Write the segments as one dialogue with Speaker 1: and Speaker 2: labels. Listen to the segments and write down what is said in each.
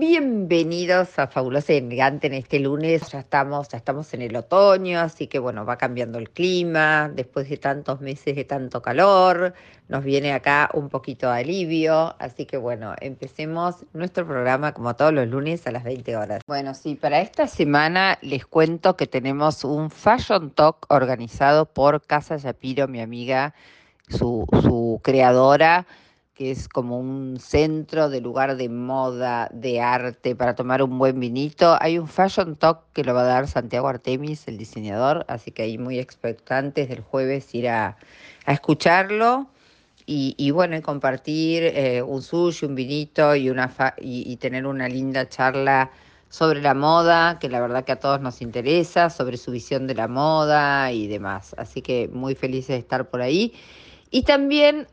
Speaker 1: Bienvenidos a Fabulosa y Elegante en este lunes. Ya estamos, ya estamos en el otoño, así que bueno, va cambiando el clima. Después de tantos meses de tanto calor, nos viene acá un poquito de alivio. Así que bueno, empecemos nuestro programa como todos los lunes a las 20 horas. Bueno, sí, para esta semana les cuento que tenemos un Fashion Talk organizado por Casa Yapiro, mi amiga, su, su creadora que es como un centro de lugar de moda, de arte, para tomar un buen vinito. Hay un Fashion Talk que lo va a dar Santiago Artemis, el diseñador, así que ahí muy expectantes del jueves ir a, escucharlo. Y, bueno, y compartir eh, un sushi, un vinito y, una y, tener una linda charla sobre la moda, que la verdad que a todos nos interesa, sobre su visión de la moda y demás. Así que muy felices de estar por ahí. Y también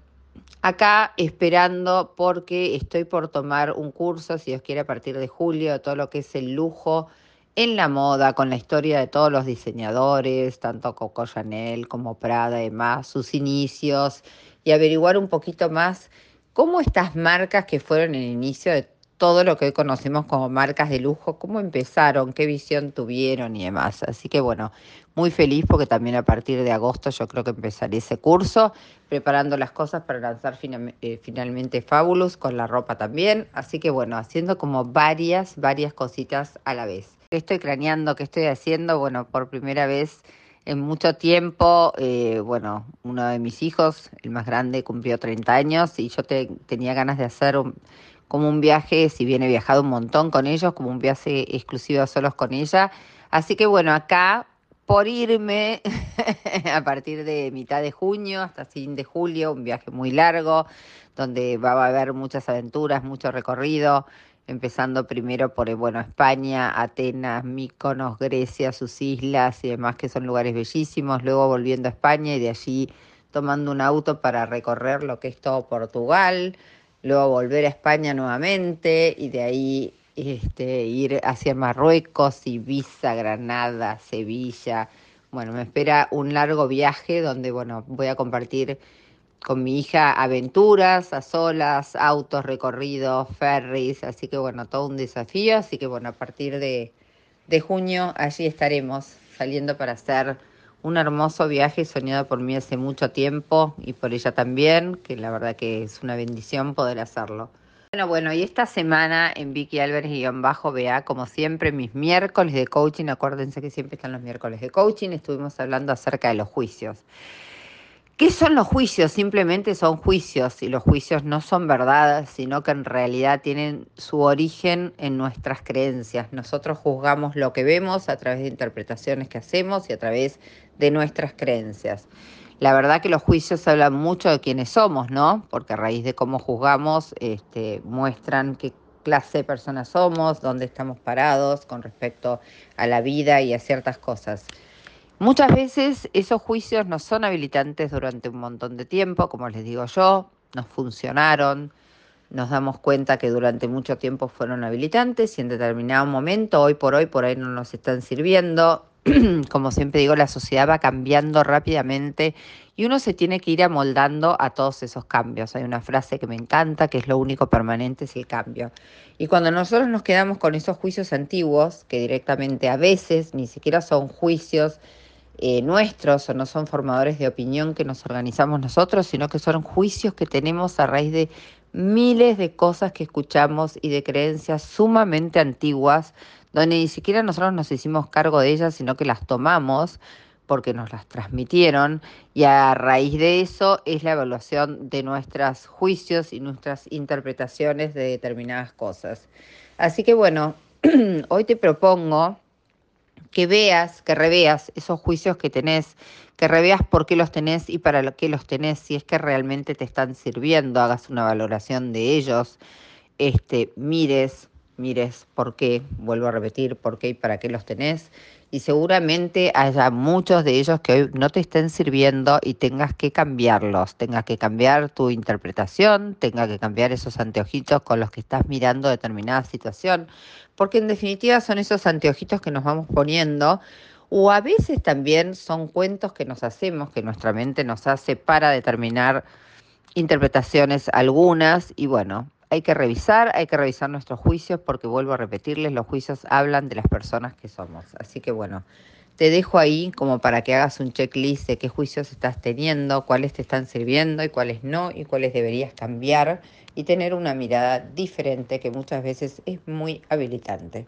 Speaker 1: acá esperando porque estoy por tomar un curso, si Dios quiere, a partir de julio, de todo lo que es el lujo en la moda, con la historia de todos los diseñadores, tanto Coco Chanel como Prada y demás, sus inicios, y averiguar un poquito más cómo estas marcas que fueron el inicio de todo lo que hoy conocemos como marcas de lujo, cómo empezaron, qué visión tuvieron y demás. Así que bueno, muy feliz porque también a partir de agosto yo creo que empezaré ese curso, preparando las cosas para lanzar eh, finalmente Fabulous con la ropa también. Así que bueno, haciendo como varias, varias cositas a la vez. ¿Qué estoy craneando? ¿Qué estoy haciendo? Bueno, por primera vez en mucho tiempo, eh, bueno, uno de mis hijos, el más grande, cumplió 30 años y yo tenía ganas de hacer un como un viaje, si bien he viajado un montón con ellos, como un viaje exclusivo solos con ella. Así que bueno, acá por irme a partir de mitad de junio hasta fin de julio, un viaje muy largo, donde va a haber muchas aventuras, mucho recorrido, empezando primero por bueno, España, Atenas, Míconos, Grecia, sus islas y demás, que son lugares bellísimos, luego volviendo a España y de allí tomando un auto para recorrer lo que es todo Portugal, luego volver a España nuevamente y de ahí este, ir hacia Marruecos, Ibiza, Granada, Sevilla. Bueno, me espera un largo viaje donde, bueno, voy a compartir con mi hija aventuras a solas, autos, recorridos, ferries, así que bueno, todo un desafío, así que bueno, a partir de, de junio allí estaremos saliendo para hacer un hermoso viaje soñado por mí hace mucho tiempo y por ella también, que la verdad que es una bendición poder hacerlo. Bueno, bueno, y esta semana en Vicky Álvarez-BA, como siempre, mis miércoles de coaching, acuérdense que siempre están los miércoles de coaching, estuvimos hablando acerca de los juicios. ¿Qué son los juicios? Simplemente son juicios y los juicios no son verdad, sino que en realidad tienen su origen en nuestras creencias. Nosotros juzgamos lo que vemos a través de interpretaciones que hacemos y a través de nuestras creencias. La verdad que los juicios hablan mucho de quiénes somos, ¿no? Porque a raíz de cómo juzgamos, este, muestran qué clase de personas somos, dónde estamos parados con respecto a la vida y a ciertas cosas. Muchas veces esos juicios no son habilitantes durante un montón de tiempo, como les digo yo, nos funcionaron, nos damos cuenta que durante mucho tiempo fueron habilitantes y en determinado momento, hoy por hoy, por ahí no nos están sirviendo. Como siempre digo, la sociedad va cambiando rápidamente y uno se tiene que ir amoldando a todos esos cambios. Hay una frase que me encanta, que es lo único permanente es el cambio. Y cuando nosotros nos quedamos con esos juicios antiguos, que directamente a veces ni siquiera son juicios, eh, nuestros o no son formadores de opinión que nos organizamos nosotros, sino que son juicios que tenemos a raíz de miles de cosas que escuchamos y de creencias sumamente antiguas, donde ni siquiera nosotros nos hicimos cargo de ellas, sino que las tomamos porque nos las transmitieron y a raíz de eso es la evaluación de nuestros juicios y nuestras interpretaciones de determinadas cosas. Así que bueno, hoy te propongo que veas, que reveas esos juicios que tenés, que reveas por qué los tenés y para qué los tenés, si es que realmente te están sirviendo, hagas una valoración de ellos, este, mires, mires por qué, vuelvo a repetir, por qué y para qué los tenés y seguramente haya muchos de ellos que hoy no te estén sirviendo y tengas que cambiarlos, tengas que cambiar tu interpretación, tengas que cambiar esos anteojitos con los que estás mirando determinada situación, porque en definitiva son esos anteojitos que nos vamos poniendo o a veces también son cuentos que nos hacemos, que nuestra mente nos hace para determinar interpretaciones algunas y bueno, hay que revisar, hay que revisar nuestros juicios porque vuelvo a repetirles, los juicios hablan de las personas que somos. Así que bueno, te dejo ahí como para que hagas un checklist de qué juicios estás teniendo, cuáles te están sirviendo y cuáles no, y cuáles deberías cambiar y tener una mirada diferente que muchas veces es muy habilitante.